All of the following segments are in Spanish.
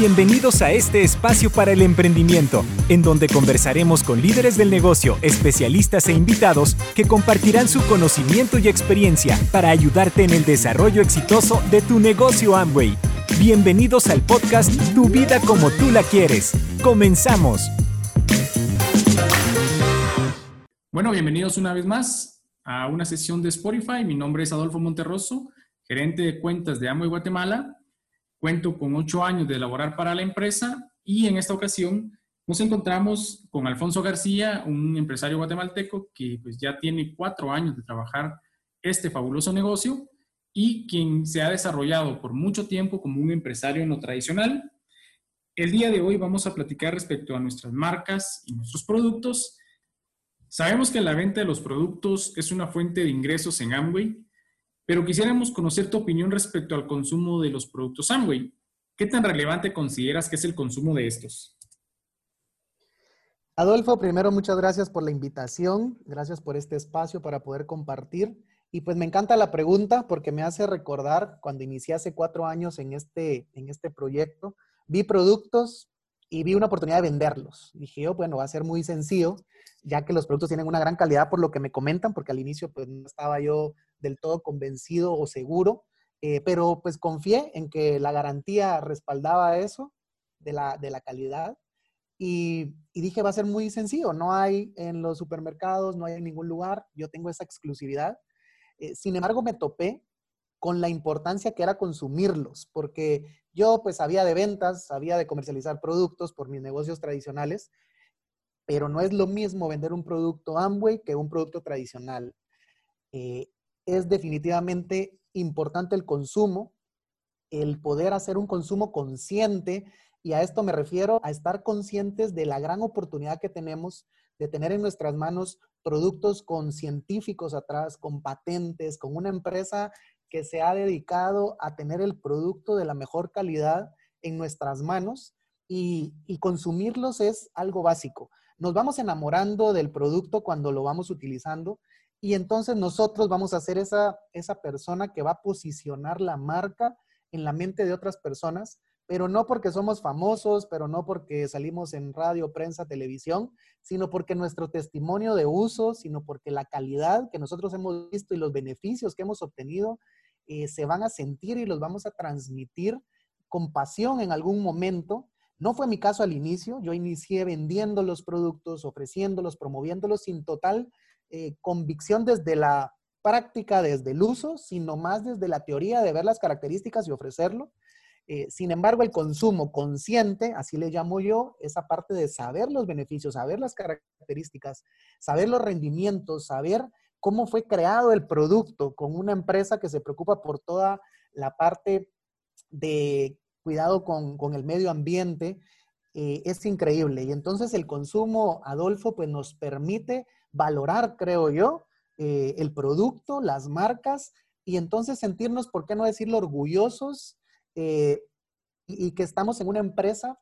Bienvenidos a este espacio para el emprendimiento, en donde conversaremos con líderes del negocio, especialistas e invitados que compartirán su conocimiento y experiencia para ayudarte en el desarrollo exitoso de tu negocio Amway. Bienvenidos al podcast Tu vida como tú la quieres. Comenzamos. Bueno, bienvenidos una vez más a una sesión de Spotify. Mi nombre es Adolfo Monterroso, gerente de cuentas de Amway Guatemala Cuento con ocho años de laborar para la empresa y en esta ocasión nos encontramos con Alfonso García, un empresario guatemalteco que pues ya tiene cuatro años de trabajar este fabuloso negocio y quien se ha desarrollado por mucho tiempo como un empresario no tradicional. El día de hoy vamos a platicar respecto a nuestras marcas y nuestros productos. Sabemos que la venta de los productos es una fuente de ingresos en Amway pero quisiéramos conocer tu opinión respecto al consumo de los productos Amway. ¿Qué tan relevante consideras que es el consumo de estos? Adolfo, primero muchas gracias por la invitación, gracias por este espacio para poder compartir. Y pues me encanta la pregunta porque me hace recordar cuando inicié hace cuatro años en este, en este proyecto, vi productos y vi una oportunidad de venderlos. Dije yo, bueno, va a ser muy sencillo, ya que los productos tienen una gran calidad por lo que me comentan, porque al inicio pues no estaba yo del todo convencido o seguro, eh, pero pues confié en que la garantía respaldaba eso de la, de la calidad y, dije va a ser muy sencillo, no hay en los supermercados, no hay en ningún lugar, yo tengo esa exclusividad. Eh, sin embargo, me topé con la importancia que era consumirlos, porque yo pues sabía de ventas, sabía de comercializar productos por mis negocios tradicionales, pero no es lo mismo vender un producto Amway que un producto tradicional. Eh, es definitivamente importante el consumo, el poder hacer un consumo consciente, y a esto me refiero a estar conscientes de la gran oportunidad que tenemos de tener en nuestras manos productos con científicos atrás, con patentes, con una empresa que se ha dedicado a tener el producto de la mejor calidad en nuestras manos y, y, consumirlos es algo básico. Nos vamos enamorando del producto cuando lo vamos utilizando y entonces nosotros vamos a ser esa, esa persona que va a posicionar la marca en la mente de otras personas, pero no porque somos famosos, pero no porque salimos en radio, prensa, televisión, sino porque nuestro testimonio de uso, sino porque la calidad que nosotros hemos visto y los beneficios que hemos obtenido eh, se van a sentir y los vamos a transmitir con pasión en algún momento. No fue mi caso al inicio, yo inicié vendiendo los productos, ofreciéndolos, promoviéndolos sin total eh, convicción desde la práctica, desde el uso, sino más desde la teoría de ver las características y ofrecerlo. Eh, sin embargo, el consumo consciente, así le llamo yo, esa parte de saber los beneficios, saber las características, saber los rendimientos, saber cómo fue creado el producto con una empresa que se preocupa por toda la parte de cuidado con, el medio ambiente, eh, es increíble. Y entonces el consumo, Adolfo, pues nos permite valorar, creo yo, eh, el producto, las marcas y entonces sentirnos, ¿por qué no decirlo, orgullosos eh, y, que estamos en una empresa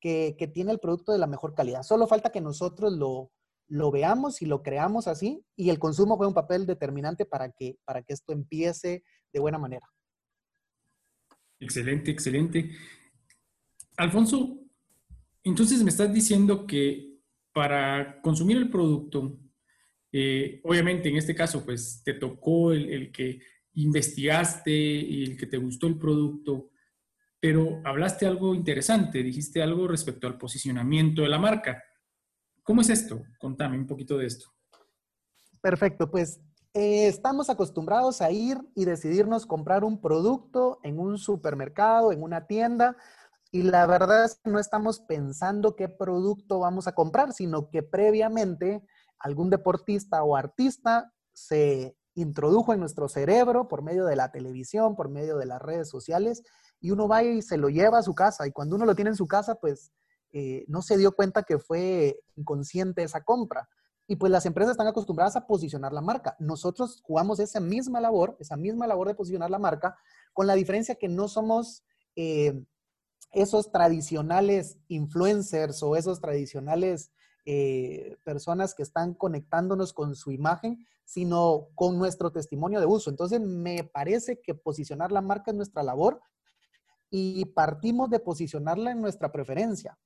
que, tiene el producto de la mejor calidad. Solo falta que nosotros lo, lo veamos y lo creamos así y el consumo fue un papel determinante para que, para que esto empiece de buena manera. Excelente, excelente. Alfonso, entonces me estás diciendo que para consumir el producto eh, obviamente, en este caso, pues te tocó el, que investigaste y el que te gustó el producto, pero hablaste algo interesante, dijiste algo respecto al posicionamiento de la marca. ¿Cómo es esto? Contame un poquito de esto. Perfecto, pues eh, estamos acostumbrados a ir y decidirnos comprar un producto en un supermercado, en una tienda, y la verdad es que no estamos pensando qué producto vamos a comprar, sino que previamente algún deportista o artista se introdujo en nuestro cerebro por medio de la televisión, por medio de las redes sociales, y uno va y se lo lleva a su casa. Y cuando uno lo tiene en su casa, pues eh, no se dio cuenta que fue inconsciente esa compra. Y pues las empresas están acostumbradas a posicionar la marca. Nosotros jugamos esa misma labor, esa misma labor de posicionar la marca, con la diferencia que no somos eh, esos tradicionales influencers o esos tradicionales eh, personas que están conectándonos con su imagen, sino con nuestro testimonio de uso. Entonces, me parece que posicionar la marca es nuestra labor y partimos de posicionarla en nuestra preferencia.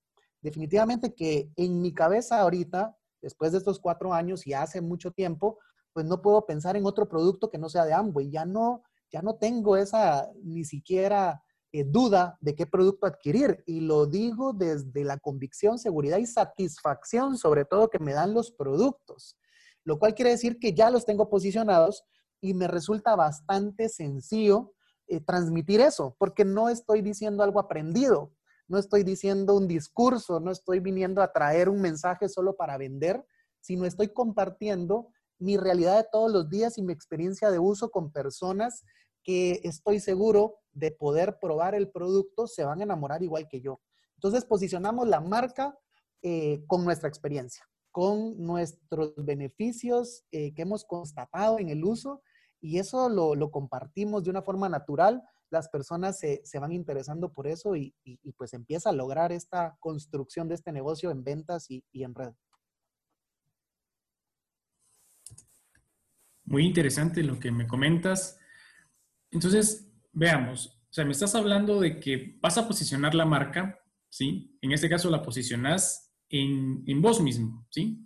Definitivamente que en mi cabeza ahorita, después de estos cuatro años y hace mucho tiempo, pues no puedo pensar en otro producto que no sea de Amway. Ya no, ya no tengo esa ni siquiera eh, duda de qué producto adquirir. Y lo digo desde la convicción, seguridad y satisfacción, sobre todo que me dan los productos. Lo cual quiere decir que ya los tengo posicionados y me resulta bastante sencillo eh, transmitir eso, porque no estoy diciendo algo aprendido, no estoy diciendo un discurso, no estoy viniendo a traer un mensaje solo para vender, sino estoy compartiendo mi realidad de todos los días y mi experiencia de uso con personas que estoy seguro de poder probar el producto, se van a enamorar igual que yo. Entonces posicionamos la marca eh, con nuestra experiencia, con nuestros beneficios eh, que hemos constatado en el uso y eso lo, compartimos de una forma natural. Las personas se, van interesando por eso y, pues empieza a lograr esta construcción de este negocio en ventas y, en red. Muy interesante lo que me comentas. Entonces, veamos, o sea, me estás hablando de que vas a posicionar la marca, ¿sí? En este caso la posicionas en, en vos mismo, ¿sí?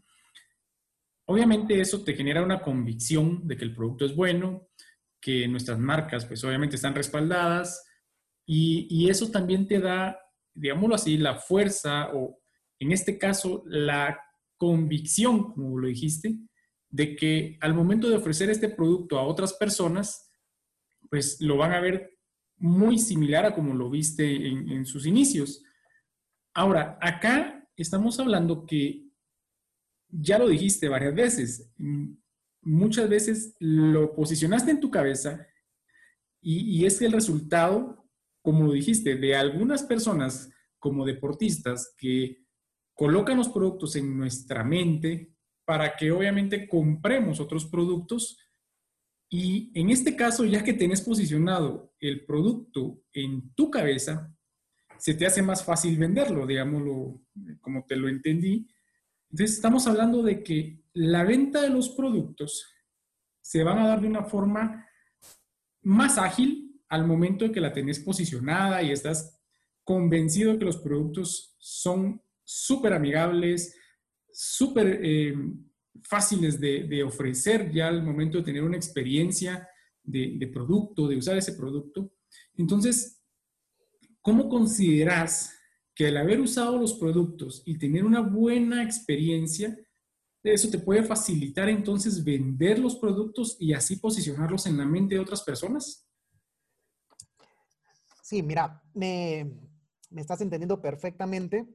Obviamente eso te genera una convicción de que el producto es bueno, que nuestras marcas pues obviamente están respaldadas y, eso también te da, digámoslo así, la fuerza o en este caso la convicción, como lo dijiste, de que al momento de ofrecer este producto a otras personas, pues lo van a ver muy similar a como lo viste en, sus inicios. Ahora, acá estamos hablando que ya lo dijiste varias veces, muchas veces lo posicionaste en tu cabeza y, es el resultado, como dijiste, de algunas personas como deportistas que colocan los productos en nuestra mente para que obviamente compremos otros productos. Y en este caso, ya que tenés posicionado el producto en tu cabeza, se te hace más fácil venderlo, digámoslo como te lo entendí, entonces, estamos hablando de que la venta de los productos se van a dar de una forma más ágil al momento de que la tenés posicionada y estás convencido que los productos son súper amigables, súper eh, fáciles de, ofrecer ya al momento de tener una experiencia de producto, de usar ese producto. Entonces, ¿cómo consideras que al haber usado los productos y tener una buena experiencia, eso te puede facilitar entonces vender los productos y así posicionarlos en la mente de otras personas? Sí, mira, me, estás entendiendo perfectamente.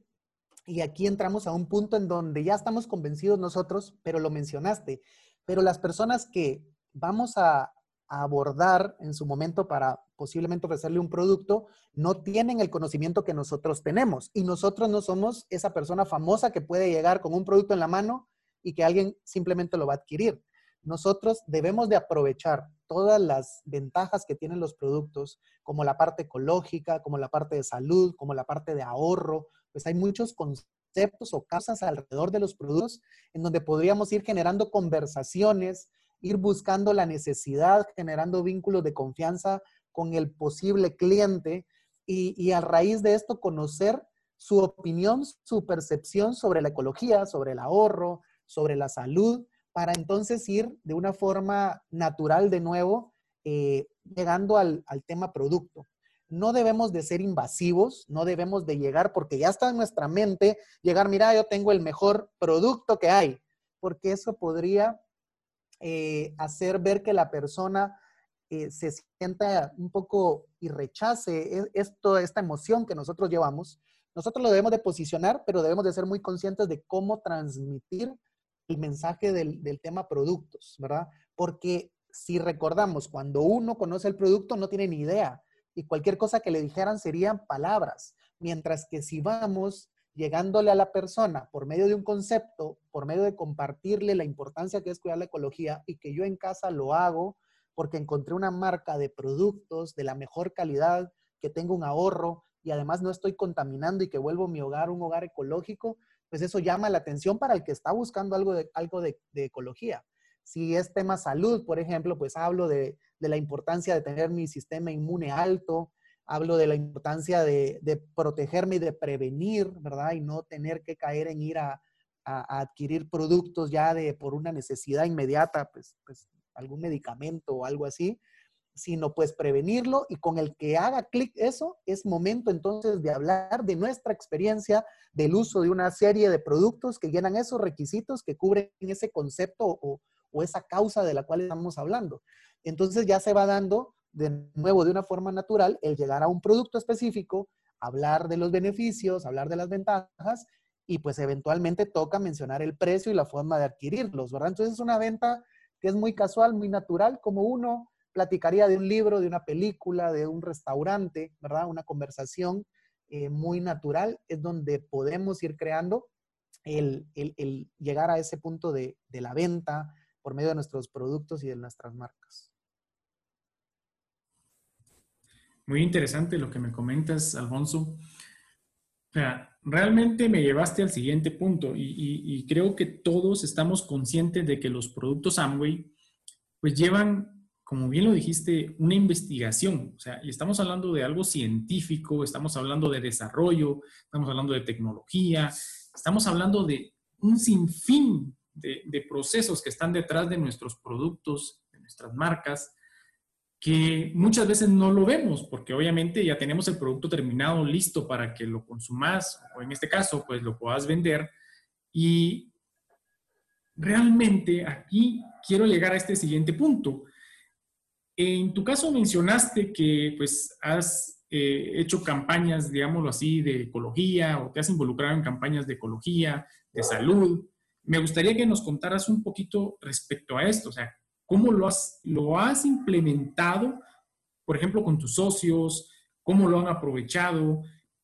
Y aquí entramos a un punto en donde ya estamos convencidos nosotros, pero lo mencionaste, pero las personas que vamos a, abordar en su momento para posiblemente ofrecerle un producto, no tienen el conocimiento que nosotros tenemos. Y nosotros no somos esa persona famosa que puede llegar con un producto en la mano y que alguien simplemente lo va a adquirir. Nosotros debemos de aprovechar todas las ventajas que tienen los productos, como la parte ecológica, como la parte de salud, como la parte de ahorro. Pues hay muchos conceptos o causas alrededor de los productos en donde podríamos ir generando conversaciones, ir buscando la necesidad, generando vínculos de confianza con el posible cliente y, a raíz de esto conocer su opinión, su percepción sobre la ecología, sobre el ahorro, sobre la salud, para entonces ir de una forma natural de nuevo, eh, llegando al, al, tema producto. No debemos de ser invasivos, no debemos de llegar porque ya está en nuestra mente, llegar, mira, yo tengo el mejor producto que hay, porque eso podría eh, hacer ver que la persona eh, se sienta un poco y rechace e, esto, esta emoción que nosotros llevamos. Nosotros lo debemos de posicionar, pero debemos de ser muy conscientes de cómo transmitir el mensaje del, del tema productos, ¿verdad? Porque si recordamos, cuando uno conoce el producto no tiene ni idea y cualquier cosa que le dijeran serían palabras, mientras que si vamos llegándole a la persona por medio de un concepto, por medio de compartirle la importancia que es cuidar la ecología y que yo en casa lo hago porque encontré una marca de productos de la mejor calidad, que tengo un ahorro y además no estoy contaminando y que vuelvo mi hogar un hogar ecológico, pues eso llama la atención para el que está buscando algo de, algo de, ecología. Si es tema salud, por ejemplo, pues hablo de, de la importancia de tener mi sistema inmune alto, hablo de la importancia de, protegerme y de prevenir, ¿verdad? Y no tener que caer en ir a, adquirir productos ya de por una necesidad inmediata, pues, pues algún medicamento o algo así, sino pues prevenirlo y con el que haga clic eso, es momento entonces de hablar de nuestra experiencia del uso de una serie de productos que llenan esos requisitos que cubren ese concepto o, o esa causa de la cual estamos hablando. Entonces ya se va dando de nuevo de una forma natural el llegar a un producto específico, hablar de los beneficios, hablar de las ventajas y pues eventualmente toca mencionar el precio y la forma de adquirirlos, ¿verdad? Entonces es una venta que es muy casual, muy natural, como uno platicaría de un libro, de una película, de un restaurante, ¿verdad? Una conversación eh, muy natural, es donde podemos ir creando el, llegar a ese punto de, de la venta por medio de nuestros productos y de nuestras marcas. Muy interesante lo que me comentas, Alfonso. O sea, realmente me llevaste al siguiente punto y, creo que todos estamos conscientes de que los productos Amway pues llevan como bien lo dijiste, una investigación. O sea, y estamos hablando de algo científico, estamos hablando de desarrollo, estamos hablando de tecnología, estamos hablando de un sinfín de procesos que están detrás de nuestros productos, de nuestras marcas, que muchas veces no lo vemos, porque obviamente ya tenemos el producto terminado, listo para que lo consumas, o en este caso, pues lo puedas vender. Y realmente aquí quiero llegar a este siguiente punto. En tu caso mencionaste que pues has eh, hecho campañas, digámoslo así, de ecología o te has involucrado en campañas de ecología, de salud. Me gustaría que nos contaras un poquito respecto a esto, o sea, cómo lo has, lo has implementado, por ejemplo, con tus socios, cómo lo han aprovechado,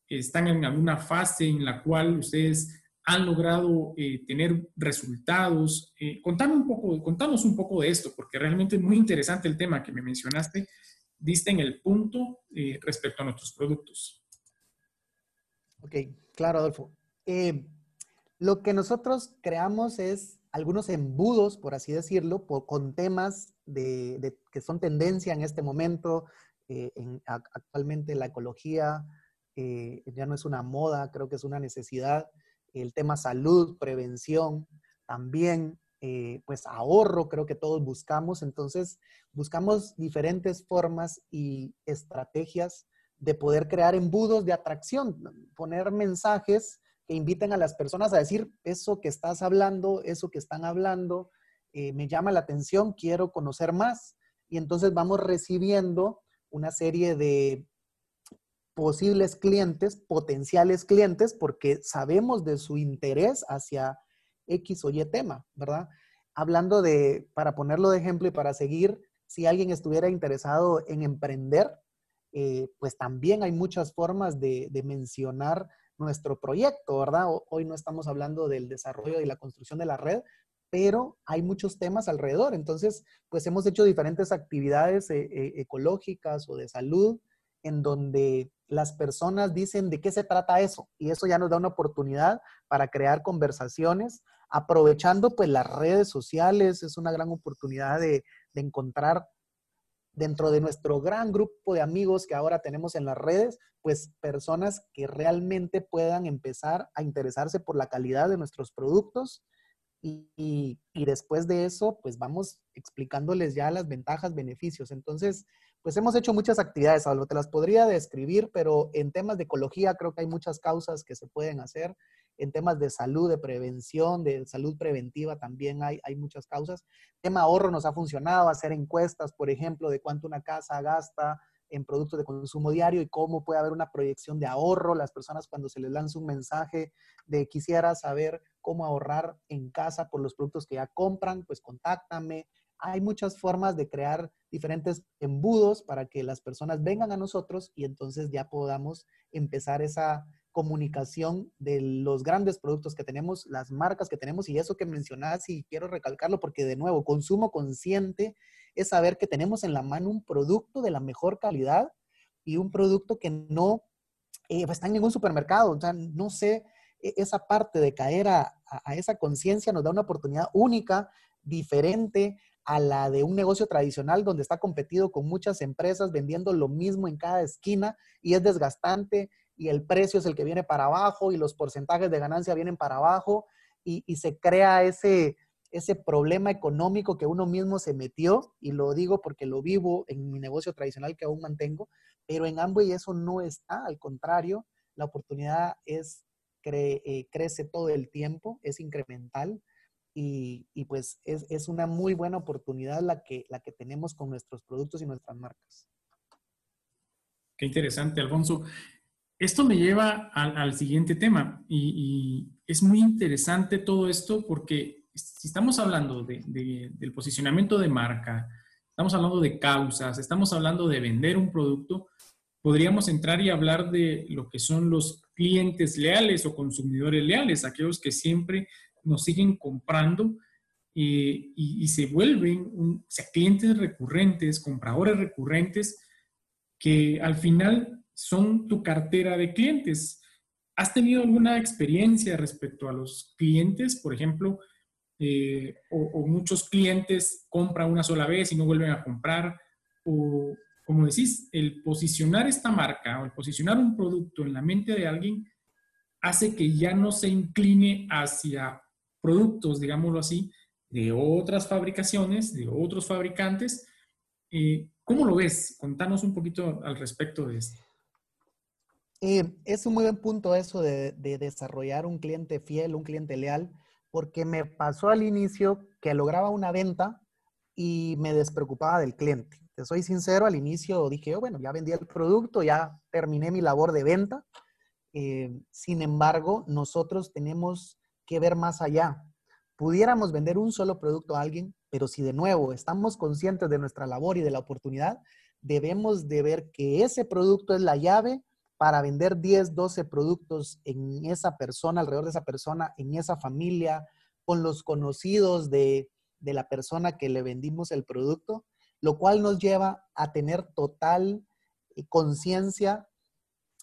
están en alguna fase en la cual ustedes han logrado eh, tener resultados. Eh, un poco, contanos un poco de esto, porque realmente es muy interesante el tema que me mencionaste. Diste en el punto eh, respecto a nuestros productos. Ok, claro, Adolfo. Lo que nosotros creamos es algunos embudos, por así decirlo, con temas de, que son tendencia en este momento. En, actualmente la ecología ya no es una moda, creo que es una necesidad el tema salud, prevención, también eh, pues ahorro, creo que todos buscamos. Entonces, buscamos diferentes formas y estrategias de poder crear embudos de atracción, poner mensajes que inviten a las personas a decir, eso que estás hablando, eso que están hablando, eh, me llama la atención, quiero conocer más. Y entonces vamos recibiendo una serie de posibles clientes, potenciales clientes, porque sabemos de su interés hacia X o Y tema, ¿verdad? Hablando de, para ponerlo de ejemplo y para seguir, si alguien estuviera interesado en emprender, eh, pues también hay muchas formas de, de, mencionar nuestro proyecto, ¿verdad? Hoy no estamos hablando del desarrollo y la construcción de la red, pero hay muchos temas alrededor. Entonces, pues hemos hecho diferentes actividades eh, eh, ecológicas o de salud en donde las personas dicen de qué se trata eso y eso ya nos da una oportunidad para crear conversaciones aprovechando pues las redes sociales es una gran oportunidad de, encontrar dentro de nuestro gran grupo de amigos que ahora tenemos en las redes, pues personas que realmente puedan empezar a interesarse por la calidad de nuestros productos y, después de eso, pues vamos explicándoles ya las ventajas, beneficios. Entonces, pues hemos hecho muchas actividades, algo te las podría describir, pero en temas de ecología creo que hay muchas causas que se pueden hacer. En temas de salud, de prevención, de salud preventiva también hay, hay muchas causas. Tema ahorro nos ha funcionado, hacer encuestas, por ejemplo, de cuánto una casa gasta en productos de consumo diario y cómo puede haber una proyección de ahorro. Las personas cuando se les lanza un mensaje de quisiera saber cómo ahorrar en casa por los productos que ya compran, pues contáctame hay muchas formas de crear diferentes embudos para que las personas vengan a nosotros y entonces ya podamos empezar esa comunicación de los grandes productos que tenemos, las marcas que tenemos y eso que mencionabas y quiero recalcarlo porque de nuevo, consumo consciente es saber que tenemos en la mano un producto de la mejor calidad y un producto que no eh, está en ningún supermercado. O sea, no sé, e, esa parte de caer a, a esa conciencia nos da una oportunidad única diferente a la de un negocio tradicional donde está competido con muchas empresas vendiendo lo mismo en cada esquina y es desgastante y el precio es el que viene para abajo y los porcentajes de ganancia vienen para abajo y, se crea ese, ese problema económico que uno mismo se metió, y lo digo porque lo vivo en mi negocio tradicional que aún mantengo, pero en Amway eso no está, al contrario, la oportunidad es, eh, crece todo el tiempo, es incremental y, pues es, una muy buena oportunidad la que, la que tenemos con nuestros productos y nuestras marcas. Qué interesante, Alfonso. Esto me lleva al, siguiente tema y, es muy interesante todo esto porque si estamos hablando del posicionamiento de marca, estamos hablando de causas, estamos hablando de vender un producto, podríamos entrar y hablar de lo que son los clientes leales o consumidores leales, aquellos que siempre nos siguen comprando eh, y, se vuelven clientes recurrentes, compradores recurrentes, que al final son tu cartera de clientes. ¿Has tenido alguna experiencia respecto a los clientes? Por ejemplo, eh, o, muchos clientes compran una sola vez y no vuelven a comprar, o como decís, el posicionar esta marca o el posicionar un producto en la mente de alguien hace que ya no se incline hacia productos, digámoslo así, de otras fabricaciones, de otros fabricantes. Eh, ¿Cómo lo ves? Contanos un poquito al respecto de esto. Eh, es un muy buen punto eso de, desarrollar un cliente fiel, un cliente leal, porque me pasó al inicio que lograba una venta y me despreocupaba del cliente. Te soy sincero, al inicio dije, oh, bueno, ya vendí el producto, ya terminé mi labor de venta. Eh, sin embargo, nosotros tenemos que ver más allá. Pudiéramos vender un solo producto a alguien, pero si de nuevo estamos conscientes de nuestra labor y de la oportunidad, debemos de ver que ese producto es la llave para vender 10, 12 productos en esa persona, alrededor de esa persona, en esa familia, con los conocidos de, de la persona que le vendimos el producto, lo cual nos lleva a tener total eh, conciencia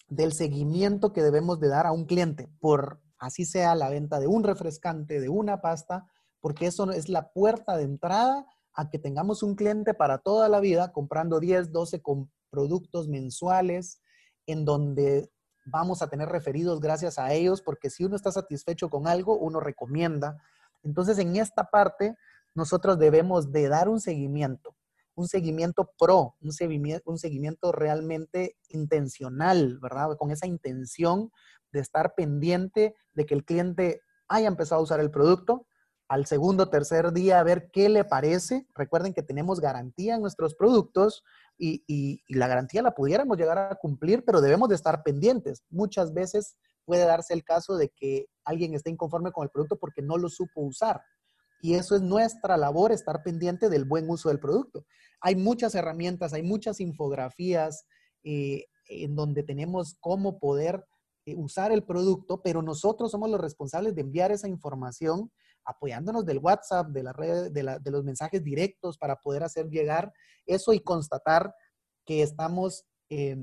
del seguimiento que debemos de dar a un cliente por así sea la venta de un refrescante, de una pasta, porque eso es la puerta de entrada a que tengamos un cliente para toda la vida comprando 10, 12 con productos mensuales en donde vamos a tener referidos gracias a ellos, porque si uno está satisfecho con algo, uno recomienda. Entonces, en esta parte, nosotros debemos de dar un seguimiento, un seguimiento pro, un seguimiento, un seguimiento realmente intencional, ¿verdad? Con esa intención de estar pendiente de que el cliente haya empezado a usar el producto, al segundo, tercer día a ver qué le parece. Recuerden que tenemos garantía en nuestros productos y, la garantía la pudiéramos llegar a cumplir, pero debemos de estar pendientes. Muchas veces puede darse el caso de que alguien esté inconforme con el producto porque no lo supo usar. Y eso es nuestra labor, estar pendiente del buen uso del producto. Hay muchas herramientas, hay muchas infografías eh, en donde tenemos cómo poder eh, usar el producto, pero nosotros somos los responsables de enviar esa información apoyándonos del WhatsApp, de, la red, de, los mensajes directos para poder hacer llegar eso y constatar que estamos eh,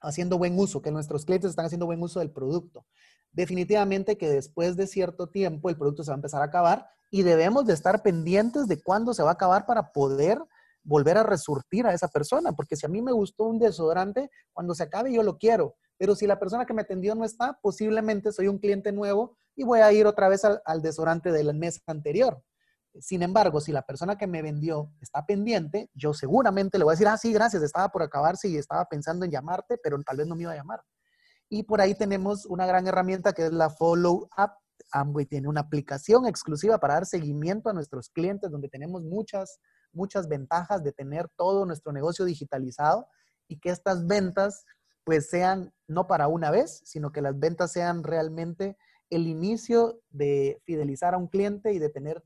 haciendo buen uso, que nuestros clientes están haciendo buen uso del producto. Definitivamente que después de cierto tiempo el producto se va a empezar a acabar y debemos de estar pendientes de cuándo se va a acabar para poder volver a resurtir a esa persona, porque si a mí me gustó un desodorante, cuando se acabe yo lo quiero, pero si la persona que me atendió no está, posiblemente soy un cliente nuevo y voy a ir otra vez al, al desodorante del mes anterior. Sin embargo, si la persona que me vendió está pendiente, yo seguramente le voy a decir, ah, sí, gracias, estaba por acabarse y estaba pensando en llamarte, pero tal vez no me iba a llamar. Y por ahí tenemos una gran herramienta que es la Follow Up. Amway tiene una aplicación exclusiva para dar seguimiento a nuestros clientes, donde tenemos muchas, muchas ventajas de tener todo nuestro negocio digitalizado y que estas ventas pues sean no para una vez, sino que las ventas sean realmente el inicio de fidelizar a un cliente y de tener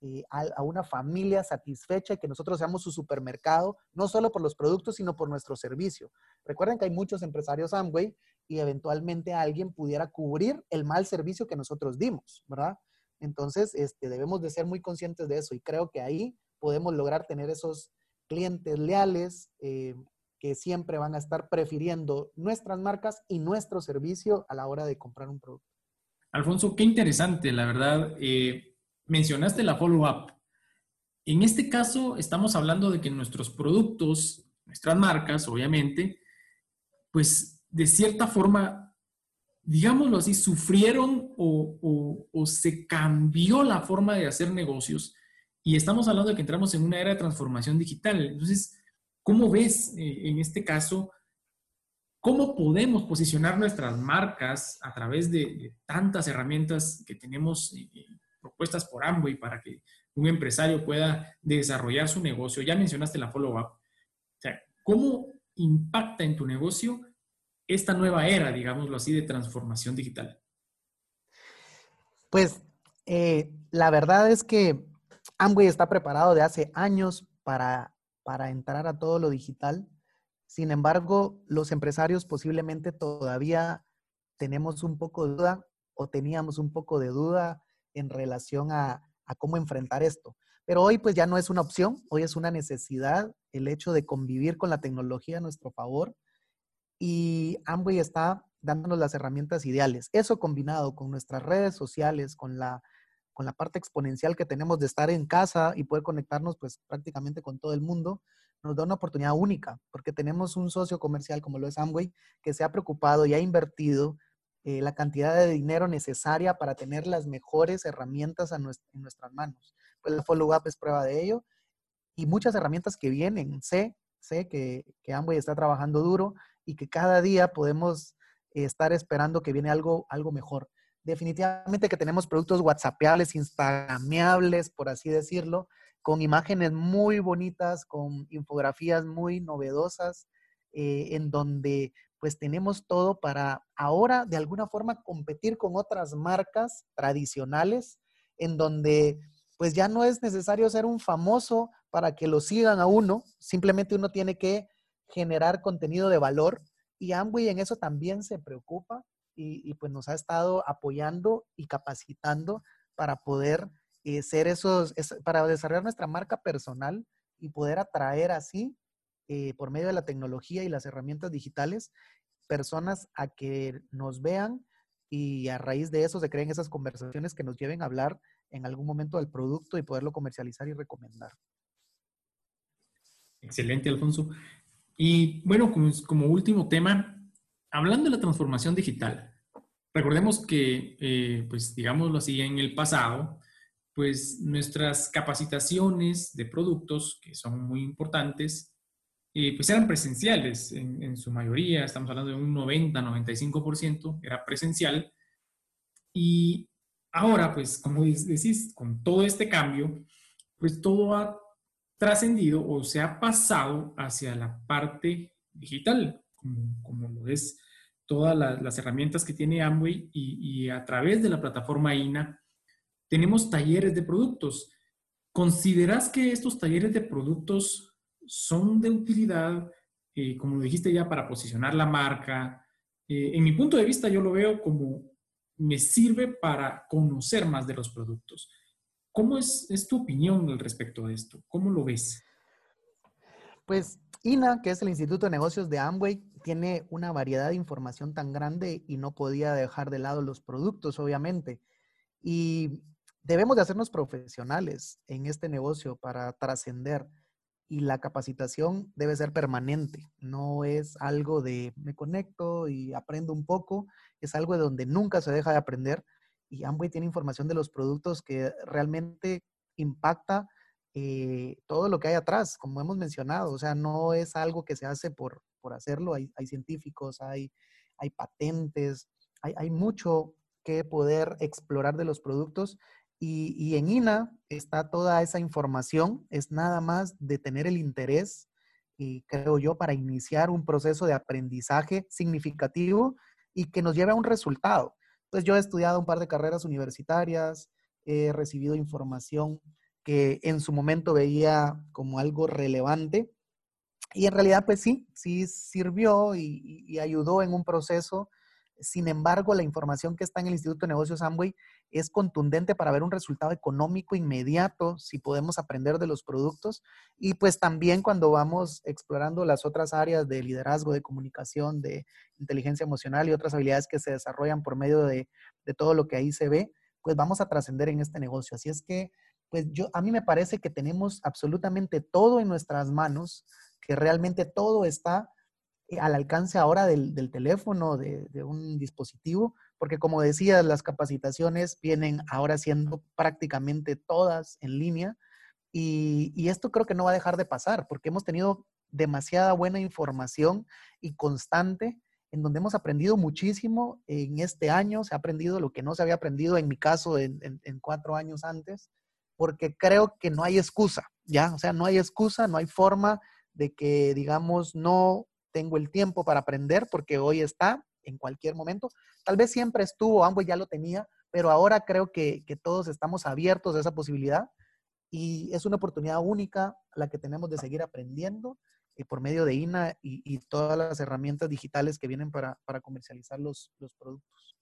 eh, a, una familia satisfecha y que nosotros seamos su supermercado, no solo por los productos, sino por nuestro servicio. Recuerden que hay muchos empresarios Amway y eventualmente alguien pudiera cubrir el mal servicio que nosotros dimos, ¿verdad? Entonces, este, debemos de ser muy conscientes de eso y creo que ahí podemos lograr tener esos clientes leales, eh, que siempre van a estar prefiriendo nuestras marcas y nuestro servicio a la hora de comprar un producto. Alfonso, qué interesante, la verdad. Eh, mencionaste la follow-up. En este caso, estamos hablando de que nuestros productos, nuestras marcas, obviamente, pues de cierta forma, digámoslo así, sufrieron o, o se cambió la forma de hacer negocios. Y estamos hablando de que entramos en una era de transformación digital. Entonces, ¿cómo ves eh, en este caso ¿Cómo podemos posicionar nuestras marcas a través de, tantas herramientas que tenemos eh, eh, propuestas por Amway para que un empresario pueda desarrollar su negocio? Ya mencionaste la follow-up. O sea, ¿cómo impacta en tu negocio esta nueva era, digámoslo así, de transformación digital? Pues la verdad es que Amway está preparado de hace años para, para entrar a todo lo digital. Sin embargo, los empresarios posiblemente todavía tenemos un poco de duda o teníamos un poco de duda en relación a, cómo enfrentar esto. Pero hoy pues ya no es una opción, hoy es una necesidad el hecho de convivir con la tecnología a nuestro favor y Amway está dándonos las herramientas ideales. Eso combinado con nuestras redes sociales, con la, con la parte exponencial que tenemos de estar en casa y poder conectarnos pues prácticamente con todo el mundo, nos da una oportunidad única, porque tenemos un socio comercial como lo es Amway, que se ha preocupado y ha invertido eh, la cantidad de dinero necesaria para tener las mejores herramientas en nuestras manos. Pues la follow-up es prueba de ello y muchas herramientas que vienen. Sé, sé que, que Amway está trabajando duro y que cada día podemos eh, estar esperando que viene algo, algo mejor. Definitivamente que tenemos productos whatsappeables, instagrameables, por así decirlo, con imágenes muy bonitas, con infografías muy novedosas, eh, en donde pues tenemos todo para ahora de alguna forma competir con otras marcas tradicionales, en donde pues ya no es necesario ser un famoso para que lo sigan a uno, simplemente uno tiene que generar contenido de valor y Amway en eso también se preocupa y, pues nos ha estado apoyando y capacitando para poder eh, ser esos, para desarrollar nuestra marca personal y poder atraer así, eh, por medio de la tecnología y las herramientas digitales, personas a que nos vean y a raíz de eso se creen esas conversaciones que nos lleven a hablar en algún momento del producto y poderlo comercializar y recomendar. Excelente, Alfonso. Y bueno, como último tema, hablando de la transformación digital, recordemos que, eh, pues digámoslo así, en el pasado, pues nuestras capacitaciones de productos, que son muy importantes, eh, pues eran presenciales en, su mayoría, estamos hablando de un 90-95%, era presencial. Y ahora, pues como decís, con todo este cambio, pues todo ha trascendido o se ha pasado hacia la parte digital, como, lo es todas las herramientas que tiene Amway y, a través de la plataforma INA, tenemos talleres de productos. ¿Consideras que estos talleres de productos son de utilidad, eh, como dijiste ya, para posicionar la marca? Eh, en mi punto de vista, yo lo veo como me sirve para conocer más de los productos. ¿Cómo es, es tu opinión al respecto de esto? ¿Cómo lo ves? Pues INA, que es el Instituto de Negocios de Amway, tiene una variedad de información tan grande y no podía dejar de lado los productos, obviamente. Y debemos de hacernos profesionales en este negocio para trascender y la capacitación debe ser permanente, no es algo de me conecto y aprendo un poco, es algo de donde nunca se deja de aprender y Amway tiene información de los productos que realmente impacta eh, todo lo que hay atrás, como hemos mencionado, o sea, no es algo que se hace por, por hacerlo, hay, científicos, hay, hay patentes, hay, hay mucho que poder explorar de los productos y, en INA está toda esa información, es nada más de tener el interés, y creo yo, para iniciar un proceso de aprendizaje significativo y que nos lleve a un resultado. Entonces yo he estudiado un par de carreras universitarias, he recibido información que en su momento veía como algo relevante y en realidad pues sí, sí sirvió y, ayudó en un proceso sin embargo, la información que está en el Instituto de Negocios Amway es contundente para ver un resultado económico inmediato si podemos aprender de los productos y pues también cuando vamos explorando las otras áreas de liderazgo, de comunicación, de inteligencia emocional y otras habilidades que se desarrollan por medio de, todo lo que ahí se ve, pues vamos a trascender en este negocio. Así es que pues yo, a mí me parece que tenemos absolutamente todo en nuestras manos, que realmente todo está eh, al alcance ahora del, teléfono, de, un dispositivo, porque como decía, las capacitaciones vienen ahora siendo prácticamente todas en línea y, y, esto creo que no va a dejar de pasar, porque hemos tenido demasiada buena información y constante en donde hemos aprendido muchísimo en este año, se ha aprendido lo que no se había aprendido en mi caso en, en cuatro años antes porque creo que no hay excusa, ¿ya? O sea, no hay excusa, no hay forma de que, digamos, no tengo el tiempo para aprender porque hoy está en cualquier momento. Tal vez siempre estuvo, ambos ya lo tenía, pero ahora creo que, todos estamos abiertos a esa posibilidad y es una oportunidad única la que tenemos de seguir aprendiendo eh, por medio de INA y, todas las herramientas digitales que vienen para, comercializar los productos.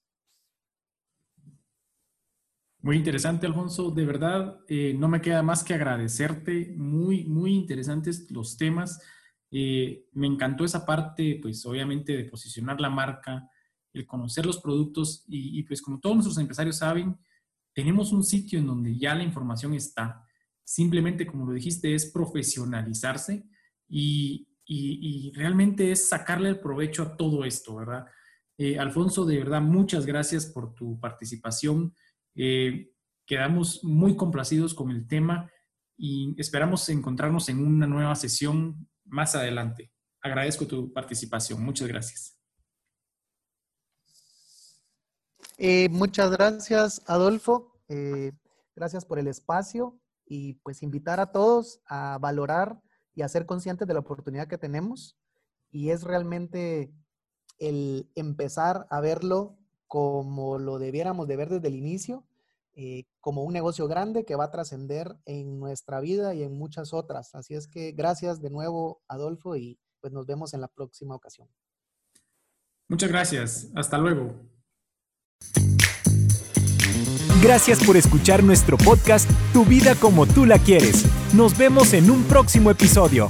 Muy interesante, Alfonso. De verdad, eh, no me queda más que agradecerte. Muy, muy interesantes los temas. Eh, me encantó esa parte, pues obviamente, de posicionar la marca, el conocer los productos y, pues como todos nuestros empresarios saben, tenemos un sitio en donde ya la información está. Simplemente, como lo dijiste, es profesionalizarse y, realmente es sacarle el provecho a todo esto, ¿verdad? Eh, Alfonso, de verdad, muchas gracias por tu participación. Eh, quedamos muy complacidos con el tema y esperamos encontrarnos en una nueva sesión más adelante. Agradezco tu participación. Muchas gracias. Eh, muchas gracias, Adolfo. Eh, gracias por el espacio y pues invitar a todos a valorar y a ser conscientes de la oportunidad que tenemos. Y es realmente el empezar a verlo como lo debiéramos de ver desde el inicio, eh, como un negocio grande que va a trascender en nuestra vida y en muchas otras. Así es que gracias de nuevo, Adolfo, y pues nos vemos en la próxima ocasión. Muchas gracias. Hasta luego. Gracias por escuchar nuestro podcast Tu vida como tú la quieres. Nos vemos en un próximo episodio.